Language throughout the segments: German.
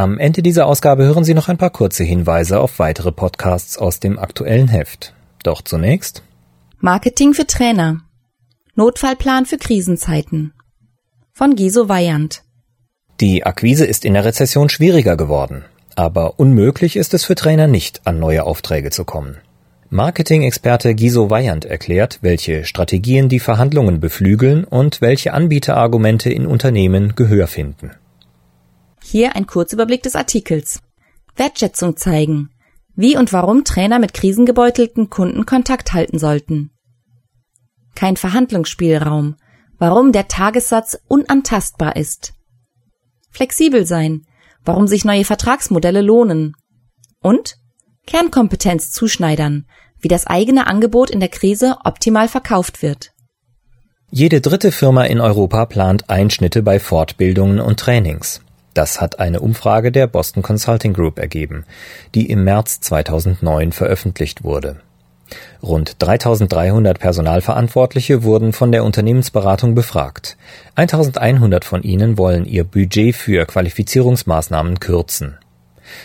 Am Ende dieser Ausgabe hören Sie noch ein paar kurze Hinweise auf weitere Podcasts aus dem aktuellen Heft. Doch zunächst Marketing für Trainer. Notfallplan für Krisenzeiten. Von Giso Weyand. Die Akquise ist in der Rezession schwieriger geworden, aber unmöglich ist es für Trainer nicht, an neue Aufträge zu kommen. Marketing-Experte Giso Weyand erklärt, welche Strategien die Verhandlungen beflügeln und welche Anbieterargumente in Unternehmen Gehör finden. Hier ein Kurzüberblick des Artikels. Wertschätzung zeigen. Wie und warum Trainer mit krisengebeutelten Kunden Kontakt halten sollten. Kein Verhandlungsspielraum. Warum der Tagessatz unantastbar ist. Flexibel sein. Warum sich neue Vertragsmodelle lohnen. Und Kernkompetenz zuschneidern, wie das eigene Angebot in der Krise optimal verkauft wird. Jede dritte Firma in Europa plant Einschnitte bei Fortbildungen und Trainings. Das hat eine Umfrage der Boston Consulting Group ergeben, die im März 2009 veröffentlicht wurde. Rund 3300 Personalverantwortliche wurden von der Unternehmensberatung befragt. 1100 von ihnen wollen ihr Budget für Qualifizierungsmaßnahmen kürzen.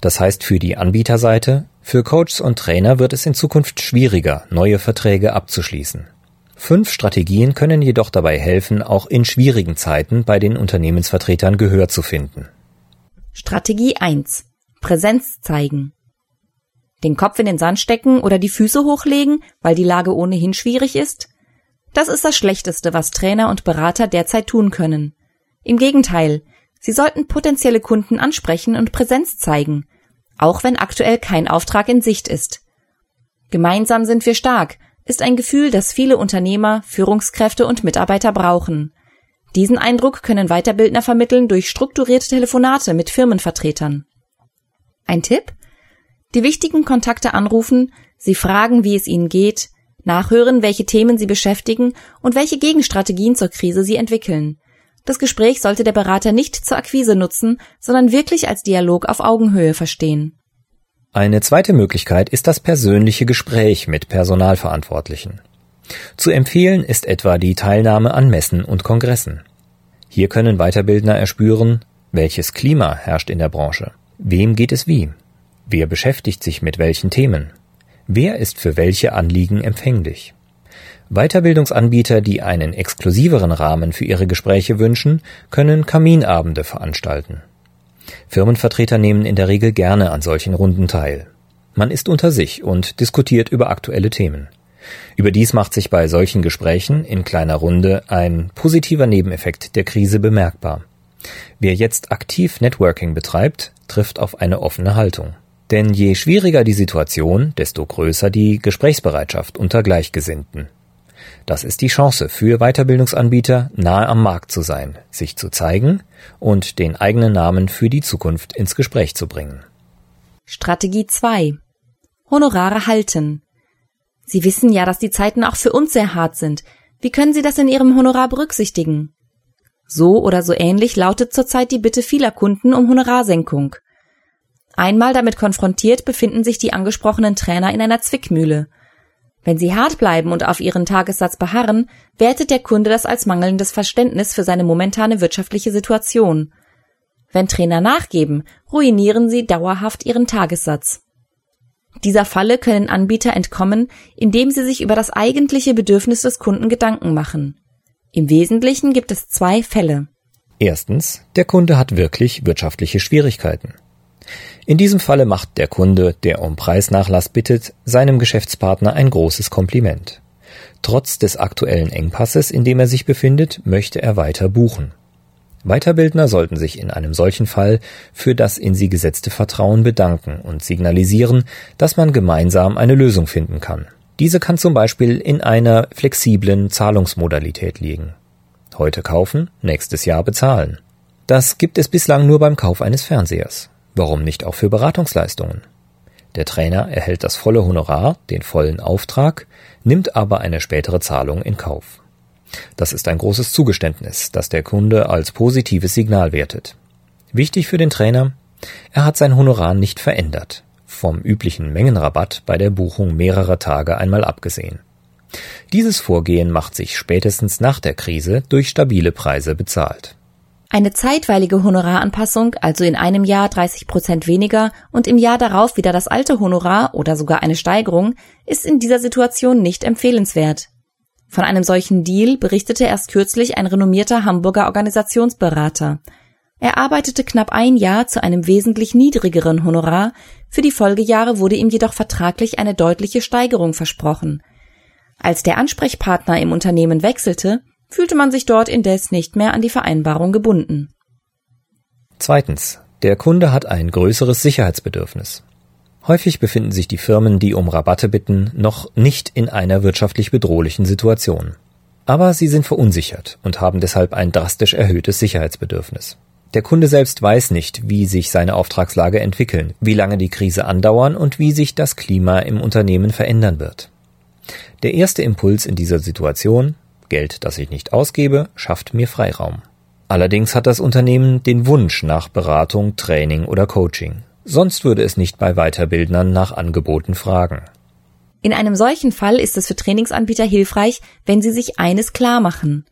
Das heißt für die Anbieterseite, für Coaches und Trainer wird es in Zukunft schwieriger, neue Verträge abzuschließen. Fünf Strategien können jedoch dabei helfen, auch in schwierigen Zeiten bei den Unternehmensvertretern Gehör zu finden. Strategie 1. Präsenz zeigen. Den Kopf in den Sand stecken oder die Füße hochlegen, weil die Lage ohnehin schwierig ist? Das ist das Schlechteste, was Trainer und Berater derzeit tun können. Im Gegenteil, sie sollten potenzielle Kunden ansprechen und Präsenz zeigen, auch wenn aktuell kein Auftrag in Sicht ist. Gemeinsam sind wir stark, ist ein Gefühl, das viele Unternehmer, Führungskräfte und Mitarbeiter brauchen. Diesen Eindruck können Weiterbildner vermitteln durch strukturierte Telefonate mit Firmenvertretern. Ein Tipp? Die wichtigen Kontakte anrufen, sie fragen, wie es ihnen geht, nachhören, welche Themen sie beschäftigen und welche Gegenstrategien zur Krise sie entwickeln. Das Gespräch sollte der Berater nicht zur Akquise nutzen, sondern wirklich als Dialog auf Augenhöhe verstehen. Eine zweite Möglichkeit ist das persönliche Gespräch mit Personalverantwortlichen. Zu empfehlen ist etwa die Teilnahme an Messen und Kongressen. Hier können Weiterbildner erspüren, welches Klima herrscht in der Branche, wem geht es wie, wer beschäftigt sich mit welchen Themen, wer ist für welche Anliegen empfänglich. Weiterbildungsanbieter, die einen exklusiveren Rahmen für ihre Gespräche wünschen, können Kaminabende veranstalten. Firmenvertreter nehmen in der Regel gerne an solchen Runden teil. Man ist unter sich und diskutiert über aktuelle Themen. Überdies macht sich bei solchen Gesprächen in kleiner Runde ein positiver Nebeneffekt der Krise bemerkbar. Wer jetzt aktiv Networking betreibt, trifft auf eine offene Haltung. Denn je schwieriger die Situation, desto größer die Gesprächsbereitschaft unter Gleichgesinnten. Das ist die Chance für Weiterbildungsanbieter, nahe am Markt zu sein, sich zu zeigen und den eigenen Namen für die Zukunft ins Gespräch zu bringen. Strategie 2. Honorare halten. Sie wissen ja, dass die Zeiten auch für uns sehr hart sind. Wie können Sie das in Ihrem Honorar berücksichtigen? So oder so ähnlich lautet zurzeit die Bitte vieler Kunden um Honorarsenkung. Einmal damit konfrontiert befinden sich die angesprochenen Trainer in einer Zwickmühle. Wenn sie hart bleiben und auf ihren Tagessatz beharren, wertet der Kunde das als mangelndes Verständnis für seine momentane wirtschaftliche Situation. Wenn Trainer nachgeben, ruinieren sie dauerhaft ihren Tagessatz. Dieser Falle können Anbieter entkommen, indem sie sich über das eigentliche Bedürfnis des Kunden Gedanken machen. Im Wesentlichen gibt es zwei Fälle. Erstens, der Kunde hat wirklich wirtschaftliche Schwierigkeiten. In diesem Falle macht der Kunde, der um Preisnachlass bittet, seinem Geschäftspartner ein großes Kompliment. Trotz des aktuellen Engpasses, in dem er sich befindet, möchte er weiter buchen. Weiterbildner sollten sich in einem solchen Fall für das in sie gesetzte Vertrauen bedanken und signalisieren, dass man gemeinsam eine Lösung finden kann. Diese kann zum Beispiel in einer flexiblen Zahlungsmodalität liegen. Heute kaufen, nächstes Jahr bezahlen. Das gibt es bislang nur beim Kauf eines Fernsehers. Warum nicht auch für Beratungsleistungen? Der Trainer erhält das volle Honorar, den vollen Auftrag, nimmt aber eine spätere Zahlung in Kauf. Das ist ein großes Zugeständnis, das der Kunde als positives Signal wertet. Wichtig für den Trainer, er hat sein Honorar nicht verändert, vom üblichen Mengenrabatt bei der Buchung mehrerer Tage einmal abgesehen. Dieses Vorgehen macht sich spätestens nach der Krise durch stabile Preise bezahlt. Eine zeitweilige Honoraranpassung, also in einem Jahr 30 Prozent weniger und im Jahr darauf wieder das alte Honorar oder sogar eine Steigerung, ist in dieser Situation nicht empfehlenswert. Von einem solchen Deal berichtete erst kürzlich ein renommierter Hamburger Organisationsberater. Er arbeitete knapp ein Jahr zu einem wesentlich niedrigeren Honorar, für die Folgejahre wurde ihm jedoch vertraglich eine deutliche Steigerung versprochen. Als der Ansprechpartner im Unternehmen wechselte, fühlte man sich dort indes nicht mehr an die Vereinbarung gebunden. Zweitens. Der Kunde hat ein größeres Sicherheitsbedürfnis. Häufig befinden sich die Firmen, die um Rabatte bitten, noch nicht in einer wirtschaftlich bedrohlichen Situation. Aber sie sind verunsichert und haben deshalb ein drastisch erhöhtes Sicherheitsbedürfnis. Der Kunde selbst weiß nicht, wie sich seine Auftragslage entwickeln, wie lange die Krise andauern und wie sich das Klima im Unternehmen verändern wird. Der erste Impuls in dieser Situation, Geld, das ich nicht ausgebe, schafft mir Freiraum. Allerdings hat das Unternehmen den Wunsch nach Beratung, Training oder Coaching. Sonst würde es nicht bei Weiterbildnern nach Angeboten fragen. In einem solchen Fall ist es für Trainingsanbieter hilfreich, wenn sie sich eines klar machen.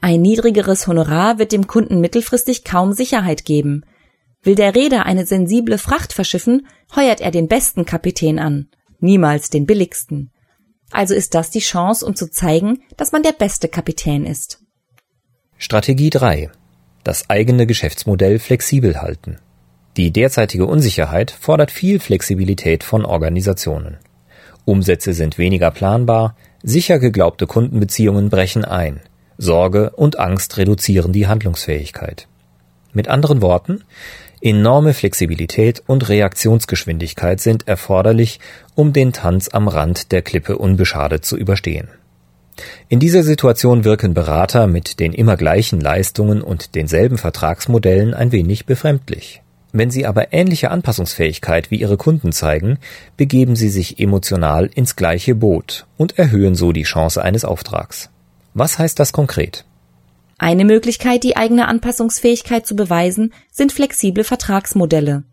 Ein niedrigeres Honorar wird dem Kunden mittelfristig kaum Sicherheit geben. Will der Reeder eine sensible Fracht verschiffen, heuert er den besten Kapitän an, niemals den billigsten. Also ist das die Chance, um zu zeigen, dass man der beste Kapitän ist. Strategie 3. Das eigene Geschäftsmodell flexibel halten. Die derzeitige Unsicherheit fordert viel Flexibilität von Organisationen. Umsätze sind weniger planbar, sicher geglaubte Kundenbeziehungen brechen ein, Sorge und Angst reduzieren die Handlungsfähigkeit. Mit anderen Worten, enorme Flexibilität und Reaktionsgeschwindigkeit sind erforderlich, um den Tanz am Rand der Klippe unbeschadet zu überstehen. In dieser Situation wirken Berater mit den immer gleichen Leistungen und denselben Vertragsmodellen ein wenig befremdlich. Wenn Sie aber ähnliche Anpassungsfähigkeit wie Ihre Kunden zeigen, begeben Sie sich emotional ins gleiche Boot und erhöhen so die Chance eines Auftrags. Was heißt das konkret? Eine Möglichkeit, die eigene Anpassungsfähigkeit zu beweisen, sind flexible Vertragsmodelle.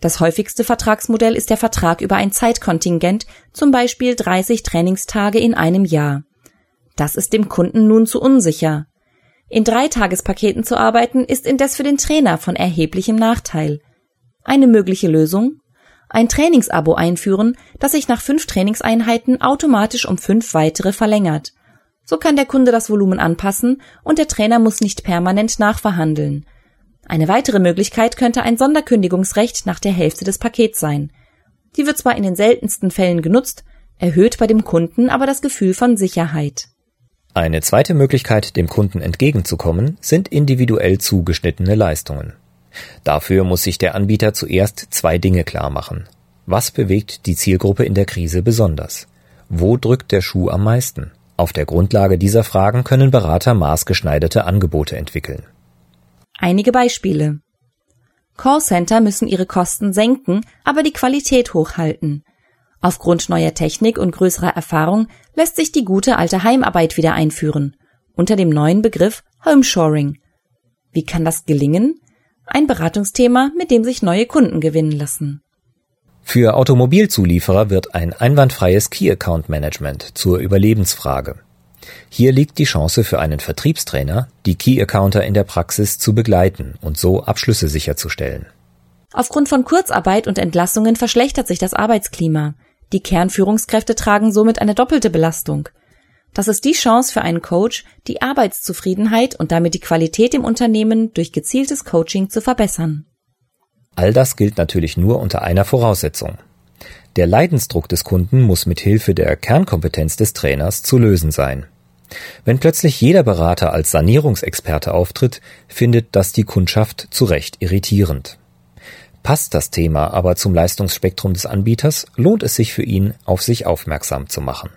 Das häufigste Vertragsmodell ist der Vertrag über ein Zeitkontingent, zum Beispiel 30 Trainingstage in einem Jahr. Das ist dem Kunden nun zu unsicher. In Dreitagespaketen zu arbeiten, ist indes für den Trainer von erheblichem Nachteil. Eine mögliche Lösung? Ein Trainingsabo einführen, das sich nach fünf Trainingseinheiten automatisch um fünf weitere verlängert. So kann der Kunde das Volumen anpassen und der Trainer muss nicht permanent nachverhandeln. Eine weitere Möglichkeit könnte ein Sonderkündigungsrecht nach der Hälfte des Pakets sein. Die wird zwar in den seltensten Fällen genutzt, erhöht bei dem Kunden aber das Gefühl von Sicherheit. Eine zweite Möglichkeit, dem Kunden entgegenzukommen, sind individuell zugeschnittene Leistungen. Dafür muss sich der Anbieter zuerst zwei Dinge klar machen. Was bewegt die Zielgruppe in der Krise besonders? Wo drückt der Schuh am meisten? Auf der Grundlage dieser Fragen können Berater maßgeschneiderte Angebote entwickeln. Einige Beispiele. Callcenter müssen ihre Kosten senken, aber die Qualität hochhalten. Aufgrund neuer Technik und größerer Erfahrung lässt sich die gute alte Heimarbeit wieder einführen, unter dem neuen Begriff Homeshoring. Wie kann das gelingen? Ein Beratungsthema, mit dem sich neue Kunden gewinnen lassen. Für Automobilzulieferer wird ein einwandfreies Key Account Management zur Überlebensfrage. Hier liegt die Chance für einen Vertriebstrainer, die Key Accounter in der Praxis zu begleiten und so Abschlüsse sicherzustellen. Aufgrund von Kurzarbeit und Entlassungen verschlechtert sich das Arbeitsklima. Die Kernführungskräfte tragen somit eine doppelte Belastung. Das ist die Chance für einen Coach, die Arbeitszufriedenheit und damit die Qualität im Unternehmen durch gezieltes Coaching zu verbessern. All das gilt natürlich nur unter einer Voraussetzung. Der Leidensdruck des Kunden muss mit Hilfe der Kernkompetenz des Trainers zu lösen sein. Wenn plötzlich jeder Berater als Sanierungsexperte auftritt, findet das die Kundschaft zu Recht irritierend. Passt das Thema aber zum Leistungsspektrum des Anbieters, lohnt es sich für ihn, auf sich aufmerksam zu machen.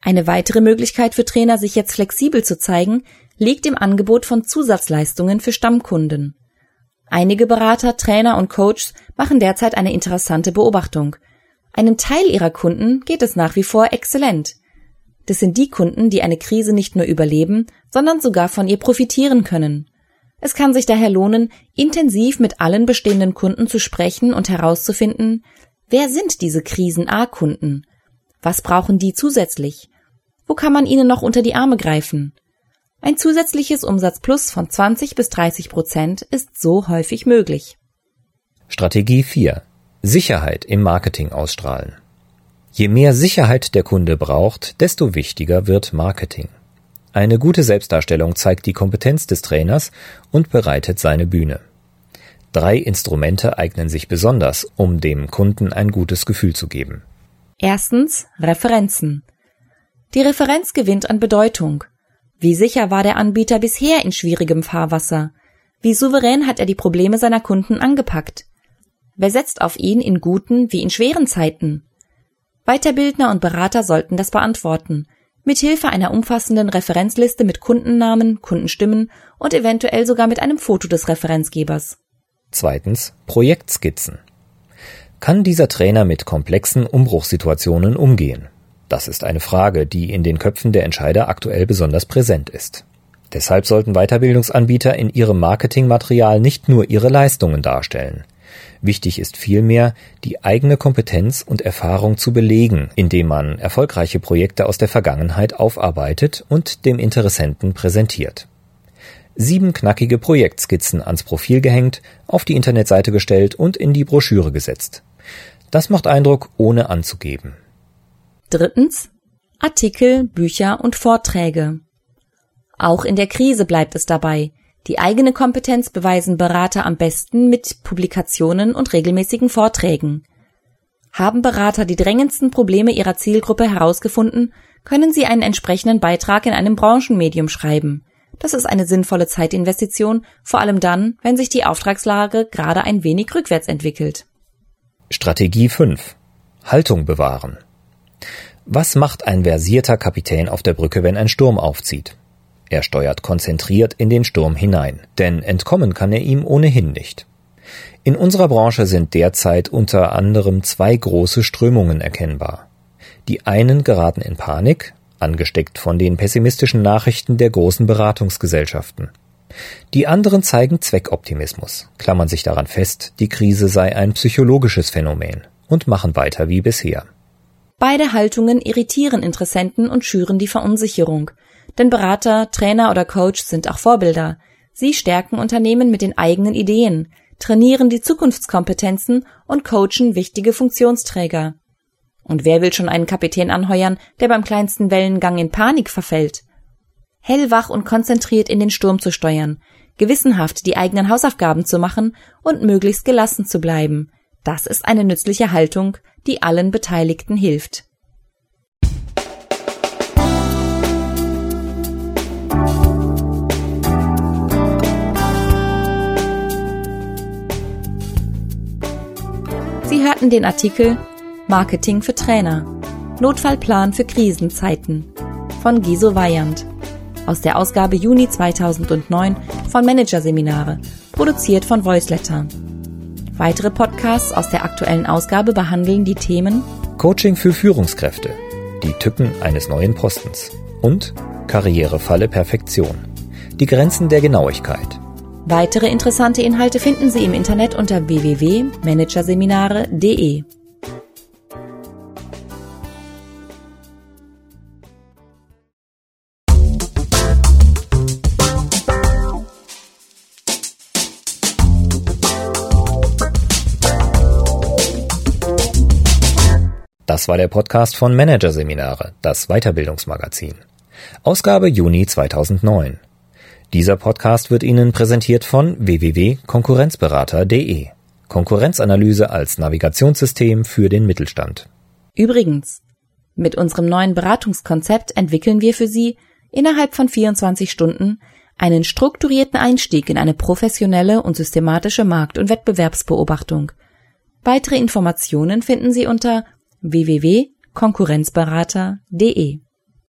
Eine weitere Möglichkeit für Trainer, sich jetzt flexibel zu zeigen, liegt im Angebot von Zusatzleistungen für Stammkunden. Einige Berater, Trainer und Coaches machen derzeit eine interessante Beobachtung. Einem Teil ihrer Kunden geht es nach wie vor exzellent. Das sind die Kunden, die eine Krise nicht nur überleben, sondern sogar von ihr profitieren können. Es kann sich daher lohnen, intensiv mit allen bestehenden Kunden zu sprechen und herauszufinden, wer sind diese Krisen-A-Kunden? Was brauchen die zusätzlich? Wo kann man ihnen noch unter die Arme greifen? Ein zusätzliches Umsatzplus von 20 bis 30 Prozent ist so häufig möglich. Strategie 4. Sicherheit im Marketing ausstrahlen. Je mehr Sicherheit der Kunde braucht, desto wichtiger wird Marketing. Eine gute Selbstdarstellung zeigt die Kompetenz des Trainers und bereitet seine Bühne. Drei Instrumente eignen sich besonders, um dem Kunden ein gutes Gefühl zu geben. Erstens Referenzen. Die Referenz gewinnt an Bedeutung. Wie sicher war der Anbieter bisher in schwierigem Fahrwasser? Wie souverän hat er die Probleme seiner Kunden angepackt? Wer setzt auf ihn in guten wie in schweren Zeiten? Weiterbildner und Berater sollten das beantworten, mithilfe einer umfassenden Referenzliste mit Kundennamen, Kundenstimmen und eventuell sogar mit einem Foto des Referenzgebers. Zweitens Projektskizzen. Kann dieser Trainer mit komplexen Umbruchssituationen umgehen? Das ist eine Frage, die in den Köpfen der Entscheider aktuell besonders präsent ist. Deshalb sollten Weiterbildungsanbieter in ihrem Marketingmaterial nicht nur ihre Leistungen darstellen. Wichtig ist vielmehr, die eigene Kompetenz und Erfahrung zu belegen, indem man erfolgreiche Projekte aus der Vergangenheit aufarbeitet und dem Interessenten präsentiert. Sieben knackige Projektskizzen ans Profil gehängt, auf die Internetseite gestellt und in die Broschüre gesetzt. Das macht Eindruck, ohne anzugeben. Drittens Artikel, Bücher und Vorträge. Auch in der Krise bleibt es dabei. Die eigene Kompetenz beweisen Berater am besten mit Publikationen und regelmäßigen Vorträgen. Haben Berater die drängendsten Probleme ihrer Zielgruppe herausgefunden, können sie einen entsprechenden Beitrag in einem Branchenmedium schreiben. Das ist eine sinnvolle Zeitinvestition, vor allem dann, wenn sich die Auftragslage gerade ein wenig rückwärts entwickelt. Strategie 5. Haltung bewahren. Was macht ein versierter Kapitän auf der Brücke, wenn ein Sturm aufzieht? Er steuert konzentriert in den Sturm hinein, denn entkommen kann er ihm ohnehin nicht. In unserer Branche sind derzeit unter anderem zwei große Strömungen erkennbar. Die einen geraten in Panik, angesteckt von den pessimistischen Nachrichten der großen Beratungsgesellschaften. Die anderen zeigen Zweckoptimismus, klammern sich daran fest, die Krise sei ein psychologisches Phänomen und machen weiter wie bisher. Beide Haltungen irritieren Interessenten und schüren die Verunsicherung. Denn Berater, Trainer oder Coach sind auch Vorbilder. Sie stärken Unternehmen mit den eigenen Ideen, trainieren die Zukunftskompetenzen und coachen wichtige Funktionsträger. Und wer will schon einen Kapitän anheuern, der beim kleinsten Wellengang in Panik verfällt? Hellwach und konzentriert in den Sturm zu steuern, gewissenhaft die eigenen Hausaufgaben zu machen und möglichst gelassen zu bleiben. Das ist eine nützliche Haltung, die allen Beteiligten hilft. Sie hörten den Artikel Marketing für Trainer. Notfallplan für Krisenzeiten von Giso Weyand aus der Ausgabe Juni 2009 von Managerseminare, produziert von Voiceletter. Weitere Podcasts aus der aktuellen Ausgabe behandeln die Themen Coaching für Führungskräfte, die Tücken eines neuen Postens und Karrierefalle Perfektion, die Grenzen der Genauigkeit. Weitere interessante Inhalte finden Sie im Internet unter www.managerseminare.de. Das war der Podcast von Managerseminare, das Weiterbildungsmagazin. Ausgabe Juni 2009. Dieser Podcast wird Ihnen präsentiert von www.konkurrenzberater.de. Konkurrenzanalyse als Navigationssystem für den Mittelstand. Übrigens, mit unserem neuen Beratungskonzept entwickeln wir für Sie innerhalb von 24 Stunden einen strukturierten Einstieg in eine professionelle und systematische Markt- und Wettbewerbsbeobachtung. Weitere Informationen finden Sie unter www.konkurrenzberater.de